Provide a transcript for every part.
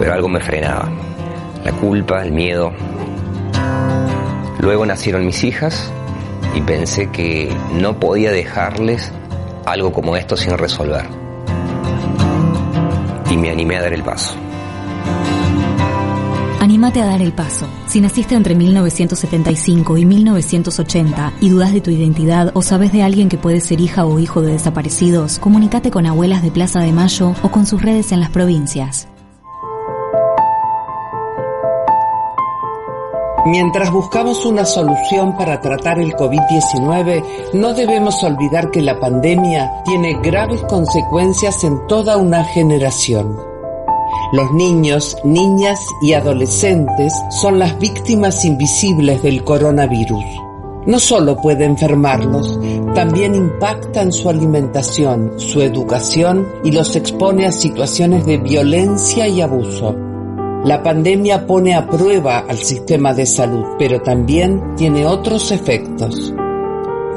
pero algo me frenaba. La culpa, el miedo. Luego nacieron mis hijas y pensé que no podía dejarles algo como esto sin resolver. Y me animé a dar el paso. Anímate a dar el paso. Si naciste entre 1975 y 1980 y dudas de tu identidad o sabes de alguien que puede ser hija o hijo de desaparecidos, comunícate con abuelas de Plaza de Mayo o con sus redes en las provincias. Mientras buscamos una solución para tratar el COVID-19, no debemos olvidar que la pandemia tiene graves consecuencias en toda una generación. Los niños, niñas y adolescentes son las víctimas invisibles del coronavirus. No solo puede enfermarlos, también impacta en su alimentación, su educación y los expone a situaciones de violencia y abuso. La pandemia pone a prueba al sistema de salud, pero también tiene otros efectos.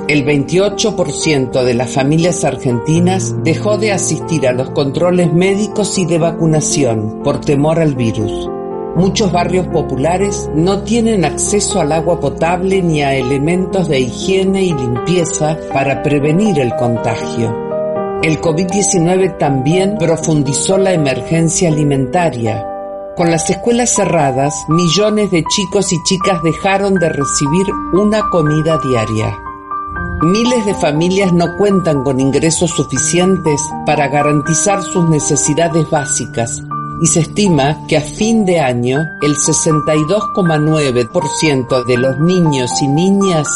El 28% de las familias argentinas dejó de asistir a los controles médicos y de vacunación por temor al virus. Muchos barrios populares no tienen acceso al agua potable ni a elementos de higiene y limpieza para prevenir el contagio. El COVID-19 también profundizó la emergencia alimentaria, con las escuelas cerradas, millones de chicos y chicas dejaron de recibir una comida diaria. Miles de familias no cuentan con ingresos suficientes para garantizar sus necesidades básicas y se estima que a fin de año el 62,9% de los niños y niñas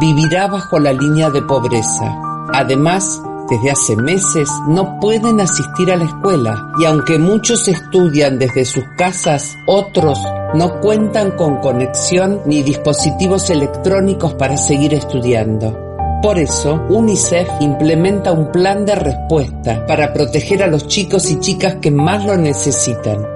vivirá bajo la línea de pobreza. Además, desde hace meses no pueden asistir a la escuela y aunque muchos estudian desde sus casas, otros no cuentan con conexión ni dispositivos electrónicos para seguir estudiando. Por eso, UNICEF implementa un plan de respuesta para proteger a los chicos y chicas que más lo necesitan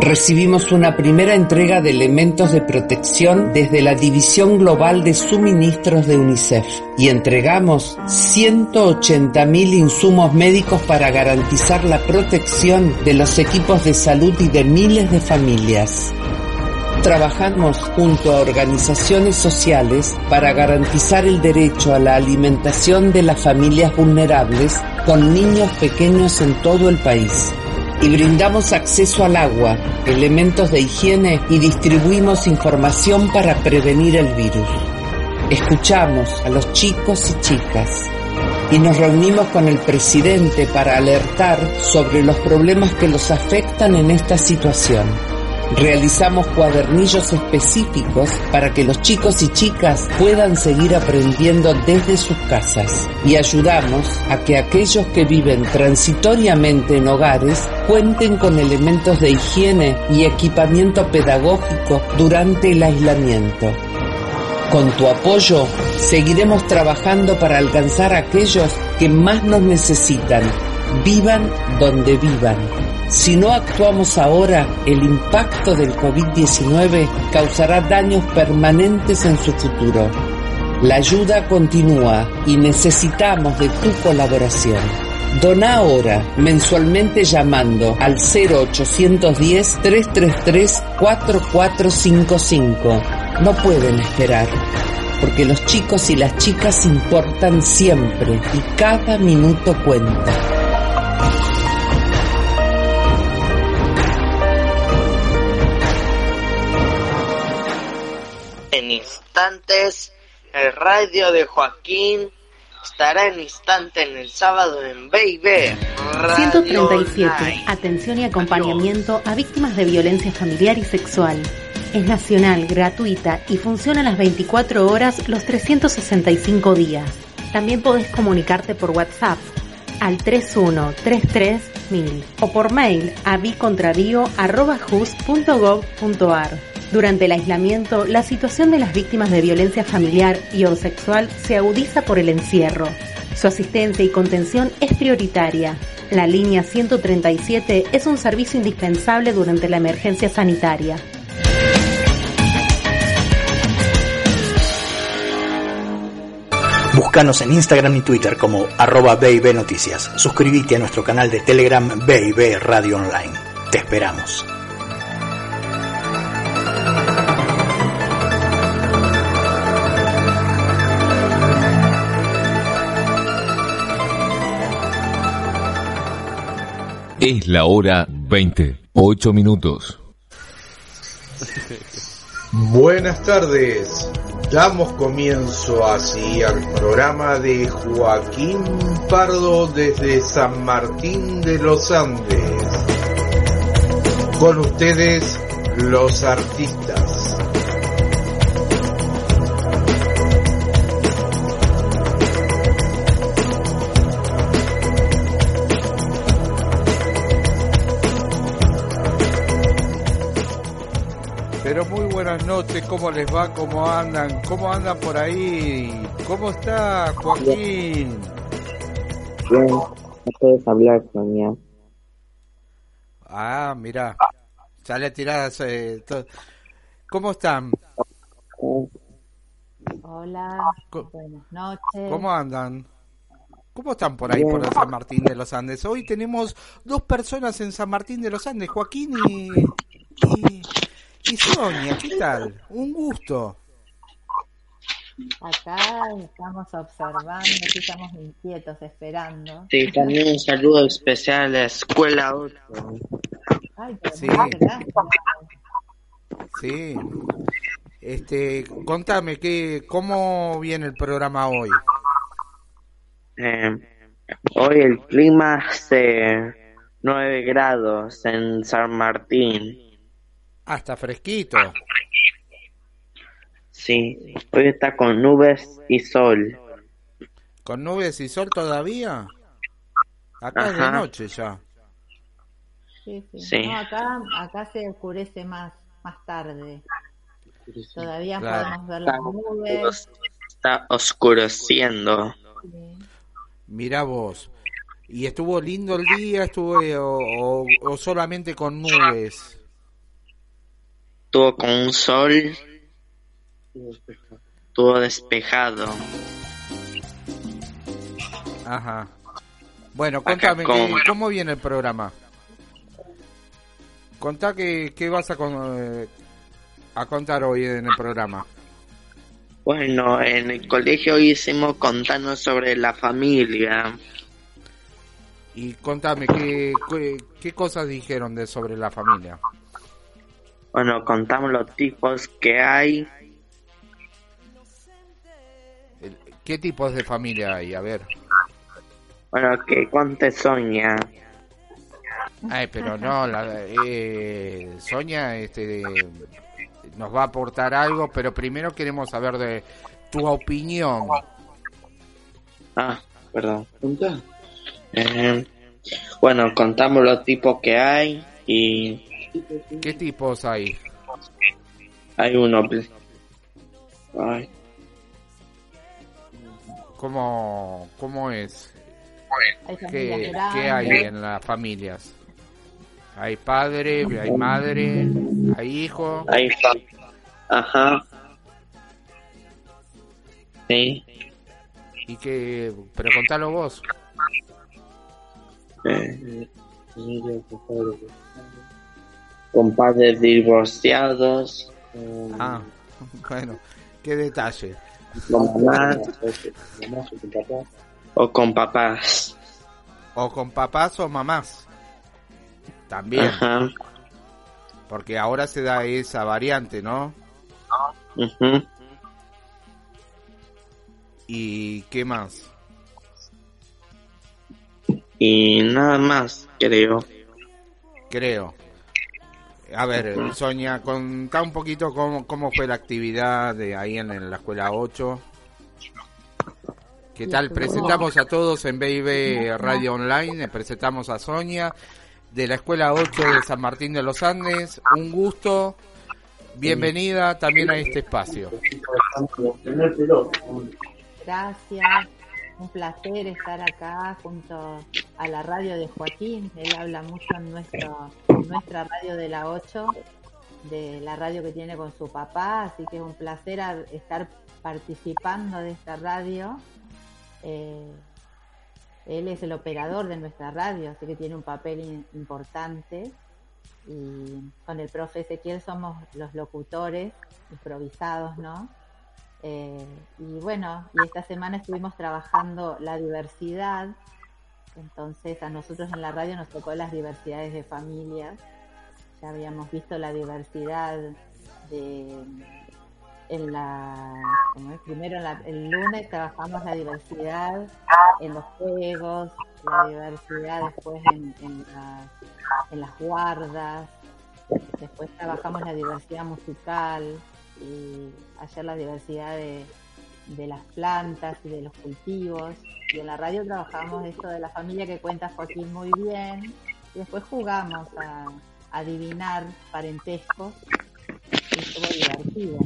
recibimos una primera entrega de elementos de protección desde la División Global de Suministros de UNICEF y entregamos 180.000 insumos médicos para garantizar la protección de los equipos de salud y de miles de familias. Trabajamos junto a organizaciones sociales para garantizar el derecho a la alimentación de las familias vulnerables con niños pequeños en todo el país y brindamos acceso al agua, elementos de higiene y distribuimos información para prevenir el virus. Escuchamos a los chicos y chicas y nos reunimos con el presidente para alertar sobre los problemas que los afectan en esta situación. Realizamos cuadernillos específicos para que los chicos y chicas puedan seguir aprendiendo desde sus casas y ayudamos a que aquellos que viven transitoriamente en hogares cuenten con elementos de higiene y equipamiento pedagógico durante el aislamiento. Con tu apoyo seguiremos trabajando para alcanzar a aquellos que más nos necesitan, vivan donde vivan. Si no actuamos ahora, el impacto del COVID-19 causará daños permanentes en su futuro. La ayuda continúa y necesitamos de tu colaboración. Dona ahora, mensualmente llamando al 0810-333-4455. No pueden esperar, porque los chicos y las chicas importan siempre y cada minuto cuenta. Instantes, el radio de Joaquín estará en instante en el sábado en Baby. 137. Atención y acompañamiento a víctimas de violencia familiar y sexual. Es nacional, gratuita y funciona las 24 horas los 365 días. También podés comunicarte por WhatsApp al 3133000 o por mail a bicontravío.gov.ar. Durante el aislamiento, la situación de las víctimas de violencia familiar y o sexual se agudiza por el encierro. Su asistencia y contención es prioritaria. La línea 137 es un servicio indispensable durante la emergencia sanitaria. Búscanos en Instagram y Twitter como arroba BIB Noticias. Suscríbete a nuestro canal de Telegram BIB Radio Online. Te esperamos. Es la hora 20, 8 minutos. Buenas tardes. Damos comienzo así al programa de Joaquín Pardo desde San Martín de los Andes. Con ustedes, los artistas. Noches, ¿cómo les va? ¿Cómo andan? ¿Cómo andan por ahí? ¿Cómo está Joaquín? Bien, no puedes hablar, Sonia. Ah, mira, sale tiradas. Eh, to- ¿Cómo están? Hola, buenas noches. ¿Cómo andan? ¿Cómo están por ahí, Bien. por San Martín de los Andes? Hoy tenemos dos personas en San Martín de los Andes, Joaquín y, y, y Sonia. ¿Qué tal? Un gusto. Acá estamos observando, aquí estamos inquietos, esperando. Sí, también un saludo especial a la Escuela 8. Ay, pero Sí. Sí. Este, contame, ¿qué, ¿cómo viene el programa hoy? Eh, hoy el clima hace 9 grados en San Martín. Ah, está fresquito. Sí, hoy está con nubes y sol. ¿Con nubes y sol todavía? Acá es de noche ya. Sí, sí. Sí. No, acá, acá se oscurece más, más tarde. Todavía Claro. podemos ver las nubes. Está oscureciendo. sí. Mirá vos. ¿Y estuvo lindo el día? ¿Estuvo o, o- o solamente con nubes? Estuvo con un sol. Estuvo despejado. Ajá. Bueno, con- ¿qué- ¿cómo viene el programa? Contá que, qué vas a, con- eh, a contar hoy en el programa. Bueno, en el colegio hicimos contarnos sobre la familia. Y contame, ¿qué, qué, qué cosas dijeron de sobre la familia? Bueno, contamos los tipos que hay. ¿Qué tipos de familia hay? A ver. Bueno, que cuente Sonia. Ay, pero no, la, eh, Sonia este, nos va a aportar algo, pero primero queremos saber de tu opinión. Ah, perdón. Eh, bueno, contamos los tipos que hay y ¿Qué tipos hay? hay uno. Ay, ¿Cómo, cómo es? ¿Qué, qué hay en las familias? ¿Hay padre, hay madre, hay hijo? hay Ajá. Sí. ¿Y qué? Pero contalo vos. Eh, con padres divorciados. Ah, bueno, qué detalle. Con mamás. o con papás. O con papás o mamás. También, Ajá. porque ahora se da esa variante, ¿no? ujú. ¿Y qué más? Y nada más, creo. Creo. A ver, Sonia, contá un poquito cómo, cómo fue la actividad de ahí en, en la escuela 8. ¿Qué tal? Presentamos a todos en BIB Radio Online, eh, presentamos a Sonia de la escuela 8 de San Martín de los Andes. Un gusto, bienvenida también a este espacio. Gracias. Un placer estar acá junto a la radio de Joaquín. Él habla mucho en, nuestro, nuestra radio de la 8, de la radio que tiene con su papá, así que es un placer estar participando de esta radio Eh, él es el operador de nuestra radio, así que tiene un papel importante. Y con el profe Ezequiel somos los locutores improvisados, ¿no? Eh, y bueno, y esta semana estuvimos trabajando la diversidad. Entonces a nosotros en la radio nos tocó las diversidades de familias. Ya habíamos visto la diversidad de en la primero el lunes trabajamos la diversidad en los juegos, la diversidad después en, en las guardas, después trabajamos la diversidad musical, y ayer la diversidad de, las plantas y de los cultivos. Y en la radio trabajamos esto de la familia que cuenta Joaquín muy bien. Y después jugamos a, adivinar parentescos. Y estuvo divertido.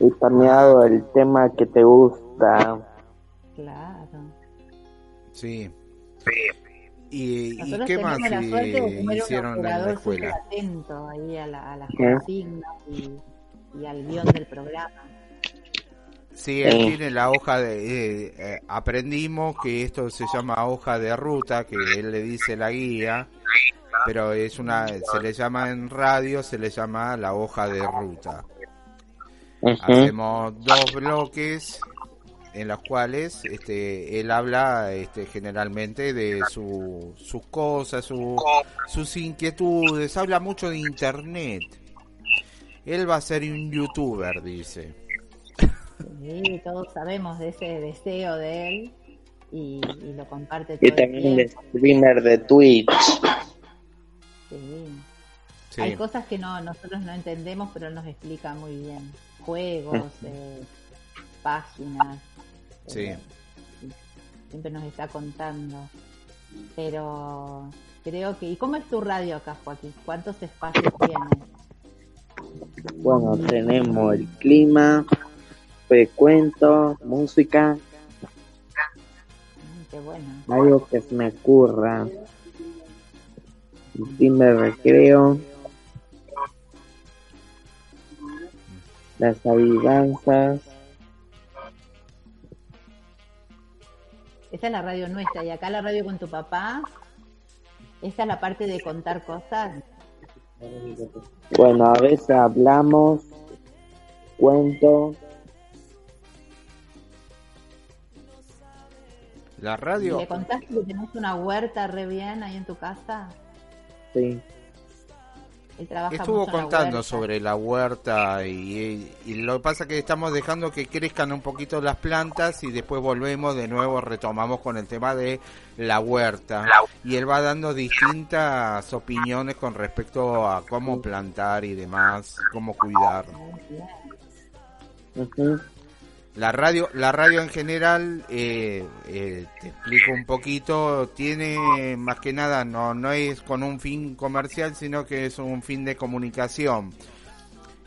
Y también el tema que te gusta. Claro. Sí. ¿Y, qué más hicieron en la escuela? atento ahí a, las consignas y, al guion del programa. Sí, él tiene la hoja de... Eh, eh, aprendimos que esto se llama hoja de ruta, que él le dice la guía, pero es una... Se le llama en radio, se le llama la hoja de ruta. Hacemos dos bloques en las cuales este, él habla este, generalmente de su, sus cosas, su, sus inquietudes, habla mucho de internet. Él va a ser un youtuber, dice. Sí, todos sabemos de ese deseo de él y, lo comparte todo Y también es streamer de Twitch. Sí. Hay cosas que no nosotros no entendemos, pero nos explica muy bien. Juegos, eh, páginas, Sí. Siempre nos está contando. Pero creo que... ¿Y cómo es tu radio acá, Joaquín? ¿Cuántos espacios tienes? Bueno, tenemos el clima, frecuento, música. Mm, qué bueno. Algo que se me ocurra. Dime recreo. Las avivanzas. Esa es la radio nuestra. Y acá la radio con tu papá. Esa es la parte de contar cosas. Bueno, a veces hablamos, cuento. La radio. ¿Le contaste que tenés una huerta re bien ahí en tu casa? Sí. Estuvo contando sobre la huerta y, lo que pasa es que estamos dejando que crezcan un poquito las plantas y después volvemos de nuevo, retomamos con el tema de la huerta. Y él va dando distintas opiniones con respecto a cómo plantar y demás, cómo cuidar. La radio, la radio en general, eh, eh, te explico un poquito, tiene más que nada, no, no es con un fin comercial, sino que es un fin de comunicación.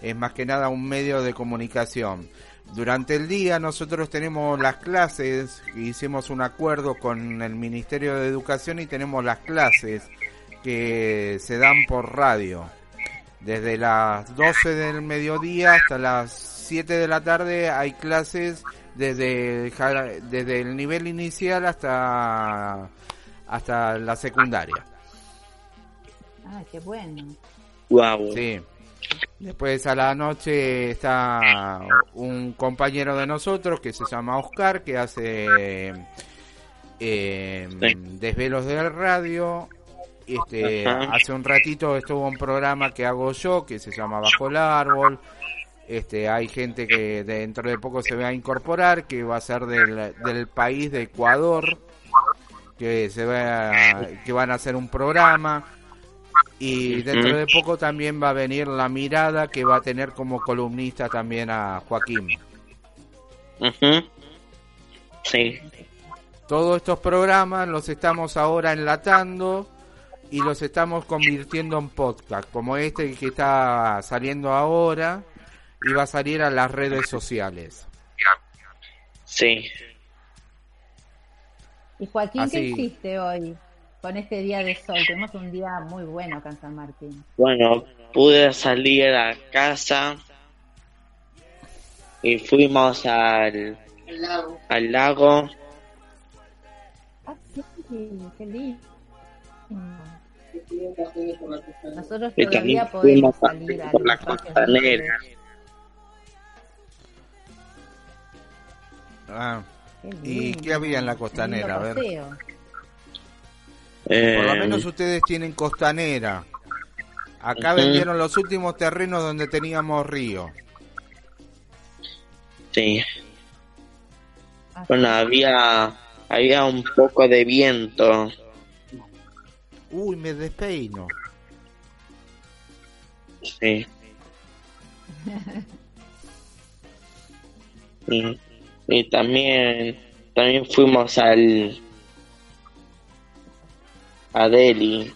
Es más que nada un medio de comunicación. Durante el día nosotros tenemos las clases, hicimos un acuerdo con el Ministerio de Educación y tenemos las clases que se dan por radio. Desde las 12 del mediodía hasta las 7 de la tarde hay clases desde, desde el nivel inicial hasta, hasta la secundaria. Ah, qué bueno. Wow. Sí. Después a la noche está un compañero de nosotros que se llama Oscar, que hace eh, desvelos de radio. Este, hace un ratito estuvo un programa que hago yo que se llama Bajo el Árbol. Este, hay gente que dentro de poco se va a incorporar, que va a ser del, del país de Ecuador, que se va que van a hacer un programa y dentro de poco también va a venir la mirada que va a tener como columnista también a Joaquín. Sí. Todos estos programas los estamos ahora enlatando y los estamos convirtiendo en podcast, como este que está saliendo ahora y va a salir a las redes sociales. Sí. Y Joaquín, ¿qué hiciste hoy con este día de sol? Tenemos un día muy bueno acá en San Martín. Bueno, pude salir a casa y fuimos al, al lago. Ah, sí, qué lindo. Nosotros Y todavía también podemos salir a la costanera. Ah, Qué ¿Y qué había en la costanera? A ver. Eh, Por lo menos ustedes tienen costanera. Acá vendieron los últimos terrenos donde teníamos río. sí. Ah, Bueno, había, había un poco de viento. Uy, me despeino. Sí. y, y también, también fuimos al a Delhi.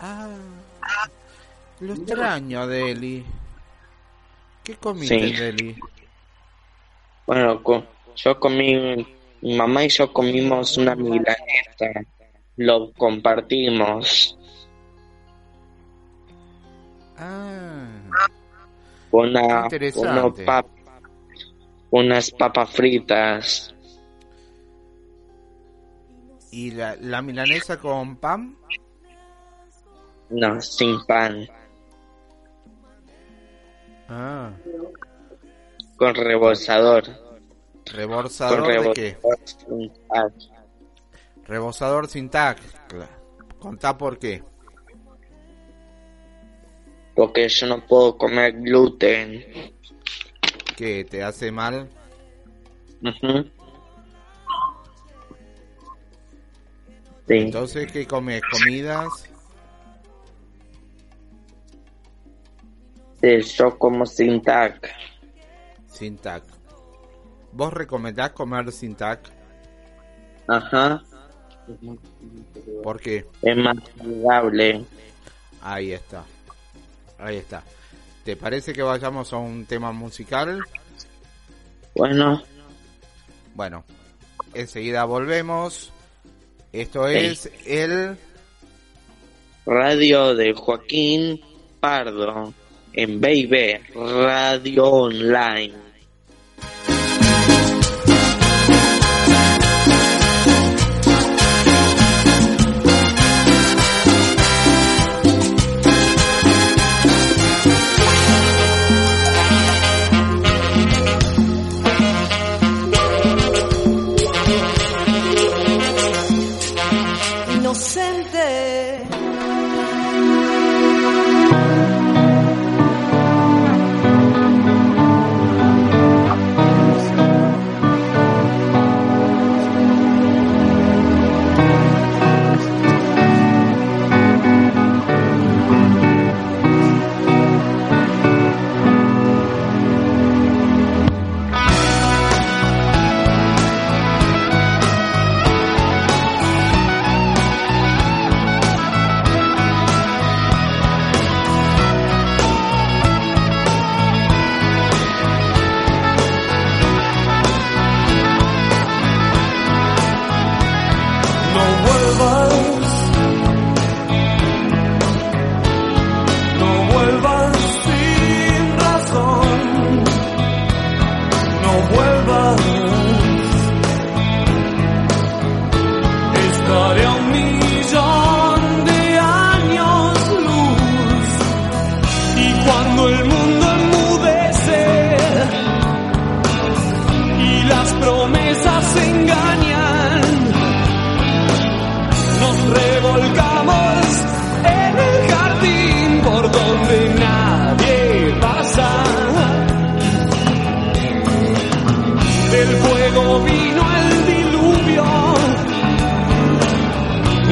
Ah, lo extraño a Deli. ¿Qué comiste Sí. en Deli? Bueno, co- yo comí, mi mamá y yo comimos una milanesa. Lo compartimos. Ah, Una, Interesante. unos pap- unas papas fritas. ¿y la, la milanesa con pan? No, sin pan. Ah, Con rebozador. ¿rebozador Con de qué? sin pan. Rebozador sin. Cla- Contá por qué. Porque yo no puedo comer gluten. ¿Qué te hace mal? Sí. Entonces, ¿qué comes? ¿Comidas? Sí, yo como sin tac. Sin tac. ¿Vos recomendás comer sin tac? Ajá. ¿Por qué? Es más saludable. Ahí está. Ahí está. ¿Te parece que vayamos a un tema musical? Bueno, Bueno, enseguida volvemos. Esto Sí. es el... radio de Joaquín Pardo en Baby Radio Online.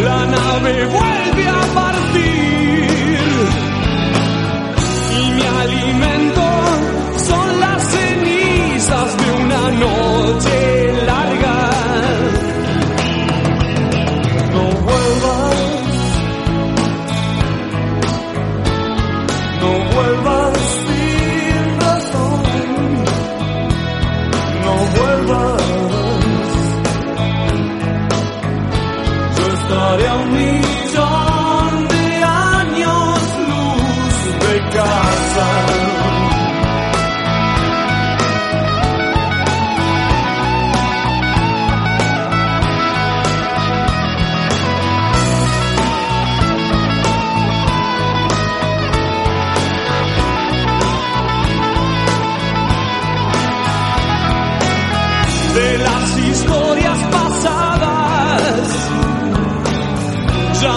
La nave vuelve a partir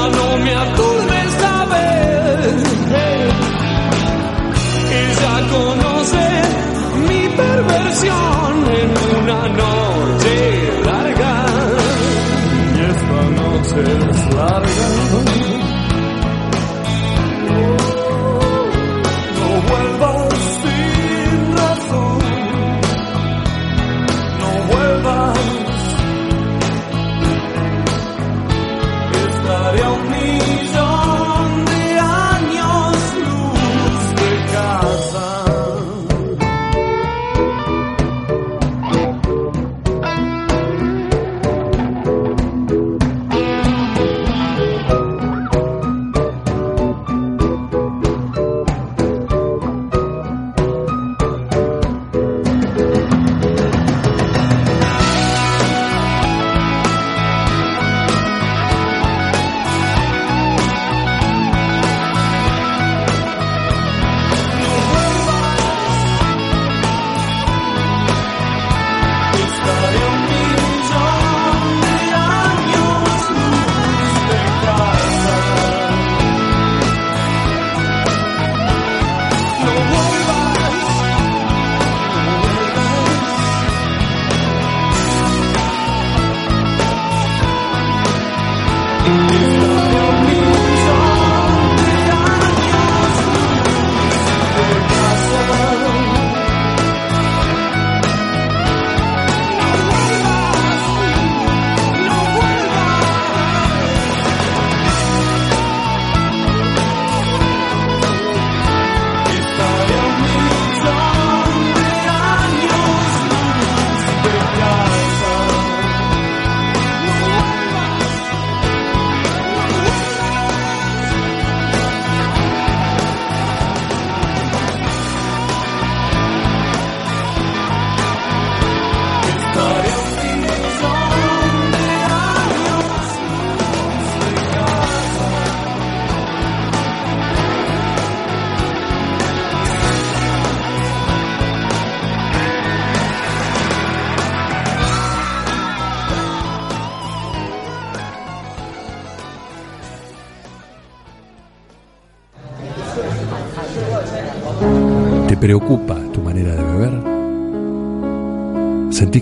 no me acuerdo.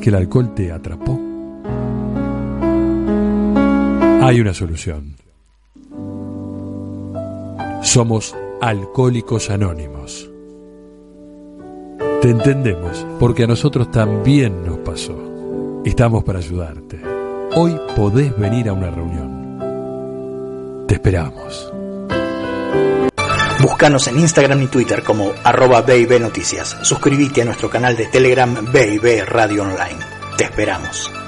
Que el alcohol te atrapó? Hay una solución. Somos alcohólicos anónimos. Te entendemos porque a nosotros también nos pasó. Estamos para ayudarte. Hoy podés venir a una reunión. Te esperamos. Búscanos en Instagram y Twitter como arroba BIB Noticias. Suscríbete a nuestro canal de Telegram BIB Radio Online. Te esperamos.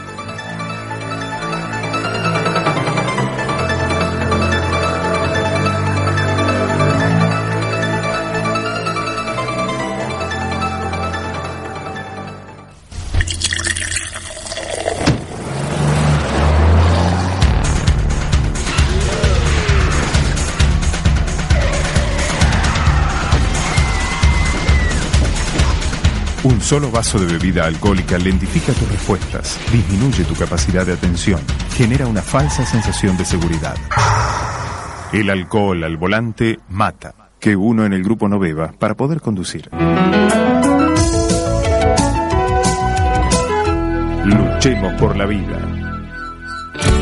Solo vaso de bebida alcohólica lentifica tus respuestas, disminuye tu capacidad de atención, genera una falsa sensación de seguridad. El alcohol al volante mata. Que uno en el grupo no beba para poder conducir. Luchemos por la vida.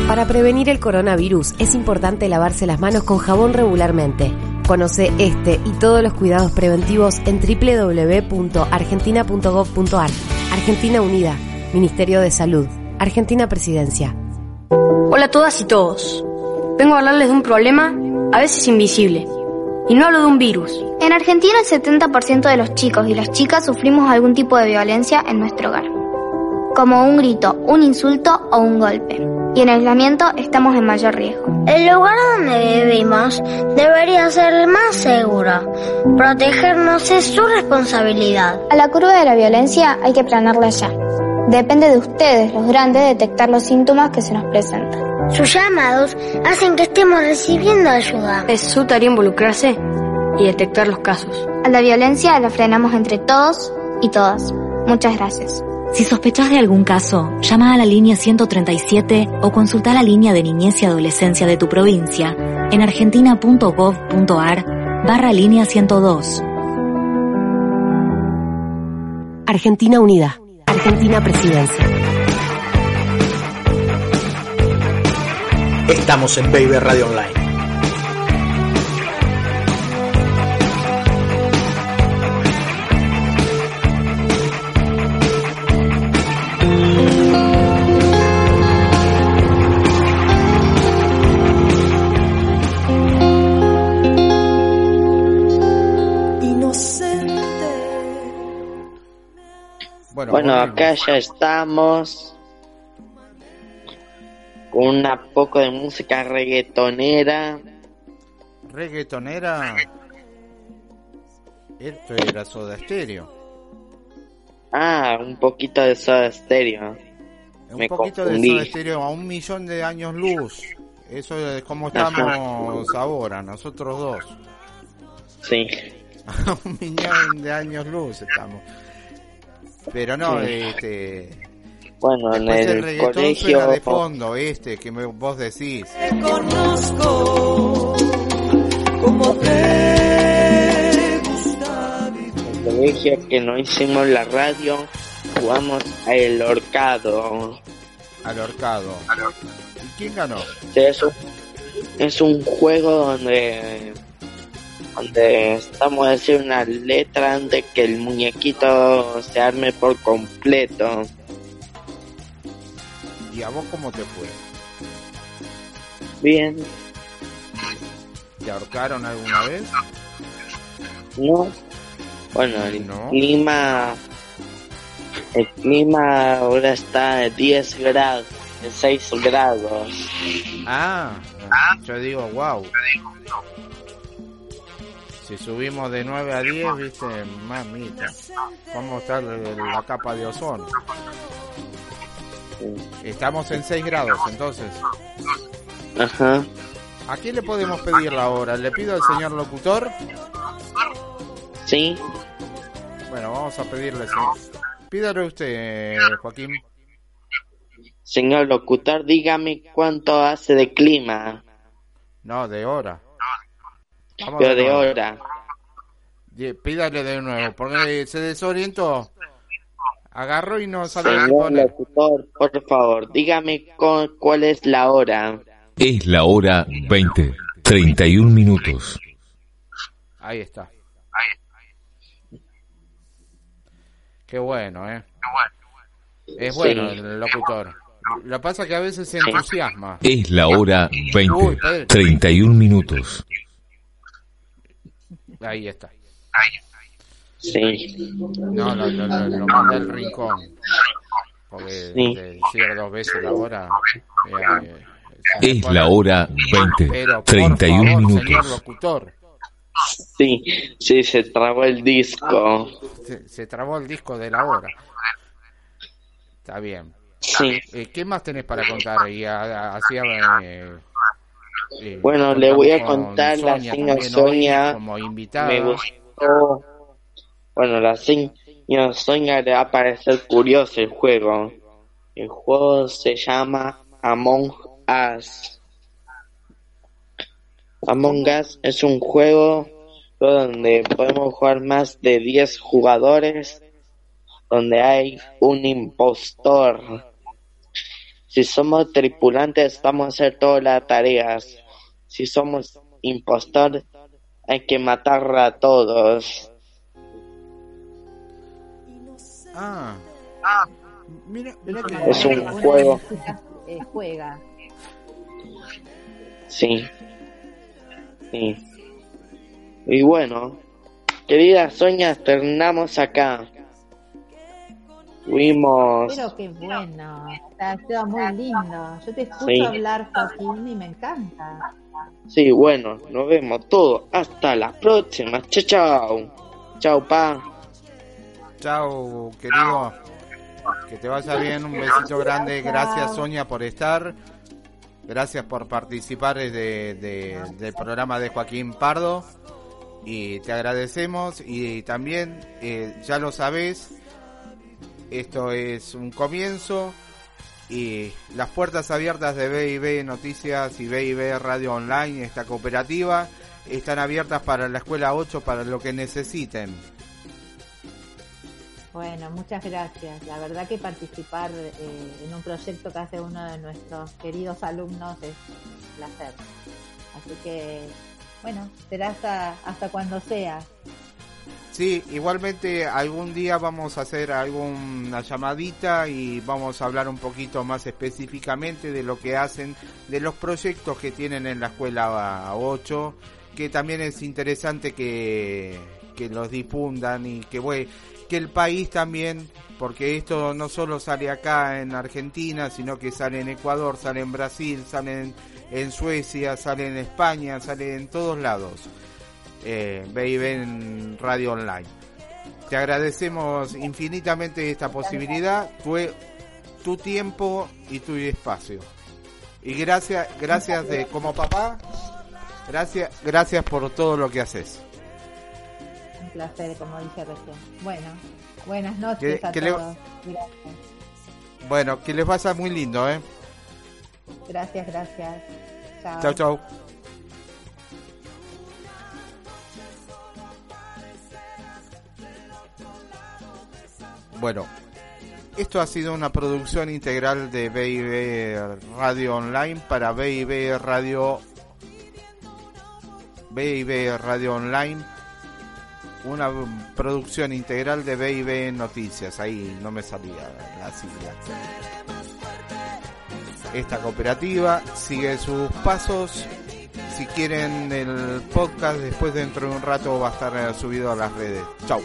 Para prevenir el coronavirus es importante lavarse las manos con jabón regularmente. Conoce este y todos los cuidados preventivos en www.argentina.gov.ar. Argentina Unida, Ministerio de Salud, Argentina Presidencia. Hola a todas y todos. Vengo a hablarles de un problema a veces invisible. Y no hablo de un virus. En Argentina el 70% de los chicos y las chicas sufrimos algún tipo de violencia en nuestro hogar. Como un grito, un insulto o un golpe. Y en aislamiento estamos en mayor riesgo. El lugar donde vivimos debería ser el más seguro. Protegernos es su responsabilidad. A la curva de la violencia hay que planarla ya. Depende de ustedes, los grandes, detectar los síntomas que se nos presentan. Sus llamados hacen que estemos recibiendo ayuda. Es su tarea involucrarse y detectar los casos. A la violencia la frenamos entre todos y todas. Muchas gracias. Si sospechás de algún caso, llama a la línea 137 o consulta la línea de niñez y adolescencia de tu provincia en argentina.gov.ar barra línea 102. Argentina Unida, Argentina Presidencia. Estamos en Baby Radio Online. Bueno, acá ya estamos con una poco de música reggaetonera. Reggaetonera. Esto era Soda Stereo. Ah, un poquito de Soda Stereo. Un Me poquito de. Soda Stereo a un millón de años luz. Eso es como estamos ahora, nosotros dos. Sí. A un millón de años luz estamos. Pero no, Sí. este. Bueno, en el, el reggaetón colegio. suena de fondo, este que me- vos decís. conozco como te En el colegio que no hicimos la radio, jugamos a el horcado. Al horcado. ¿Y quién ganó? Es un, es un juego donde donde estamos a decir una letra antes que el muñequito se arme por completo. ¿Y a vos cómo te fue? Bien, ¿Te ahorcaron alguna vez? ¿no? Bueno, el No. clima el clima ahora está a 10 grados, 6 grados. Ah, yo digo, wow. Si subimos de 9 a 10, viste, mamita. ¿Cómo está el- la capa de ozono? Estamos en 6 grados, entonces. Ajá. ¿A quién le podemos pedir la hora? ¿Le pido al señor locutor? Sí. Bueno, vamos a pedirle. Pídale usted, Joaquín. Señor locutor, dígame cuánto hace de clima. No, de hora. Vamos Pero de hora. Pídale de nuevo, porque se desorientó. Agarró y no sabe Señor locutor, por favor, dígame cu- cuál es la hora. Es la hora 20, 31 minutos. Ahí está. Qué bueno, ¿eh? Es bueno Sí. el locutor. Lo que pasa es que a veces se entusiasma. Es la hora Uy, 20, espere. 31 minutos. Ahí está. Sí. No, lo, lo, lo, lo mandé al rincón. Porque Sí. decir dos veces la hora. eh, eh, Es la hora 20, Pero, por 31 favor, señor minutos. locutor. Sí, sí, se trabó el disco. Se, se trabó el disco de la hora. Está bien. Sí. Eh, ¿Qué más tenés para contar? Y a- a- así, eh, eh, Bueno, le voy a contar la señora Sonia. como invitada. Me gustó. Bueno, la señora Sonia le va a parecer curioso el juego. El juego se llama Among Us. Among Us es un juego donde podemos jugar más de 10 jugadores, donde hay un impostor. Si somos tripulantes vamos a hacer todas las tareas. Si somos impostor hay que matar a todos. Ah. Mira, mira que Es un Una juego. eh, juega. Sí. Sí. Y bueno, querida Sonia, terminamos acá. Fuimos. Pero qué bueno, está todo muy lindo. Yo te escucho Sí. hablar, Joaquín, y me encanta. Sí, bueno, nos vemos todos. Hasta la próxima. Chao, chao. Chao, pa. Chao, querido. Que te vaya bien. Un besito grande. Gracias, Sonia, por estar. Gracias por participar de, de- del programa de Joaquín Pardo. Y te agradecemos. Y también, eh, ya lo sabes, esto es un comienzo. Y las puertas abiertas de BIB Noticias y BIB Radio Online, esta cooperativa, están abiertas para la Escuela 8 para lo que necesiten. Bueno, muchas gracias. La verdad que participar eh, en un proyecto que hace uno de nuestros queridos alumnos es placer. Así que, bueno, será hasta, hasta cuando sea. Sí, igualmente algún día vamos a hacer alguna llamadita y vamos a hablar un poquito más específicamente de lo que hacen, de los proyectos que tienen en la escuela 8, que también es interesante que, que los difundan y que, bueno, que el país también, porque esto no solo sale acá en Argentina, sino que sale en Ecuador, sale en Brasil, sale en, en Suecia, sale en España, sale en todos lados eh, en Radio Online. Te agradecemos infinitamente esta posibilidad, fue tu tiempo y tu espacio. Y gracias, gracias de como papá, gracias, gracias por todo lo que haces. Un placer, como dije recién. Bueno, buenas noches a todos. Bueno, que les pasa muy lindo, ¿eh? Gracias, gracias. Chao. Chao, chao. Bueno, esto ha sido una producción integral de BIB Radio Online para BIB Radio BIB Radio Online una producción integral de BIB Noticias. Ahí no me salía la sigla. Esta cooperativa sigue sus pasos. Si quieren el podcast después dentro de un rato va a estar subido a las redes. Chau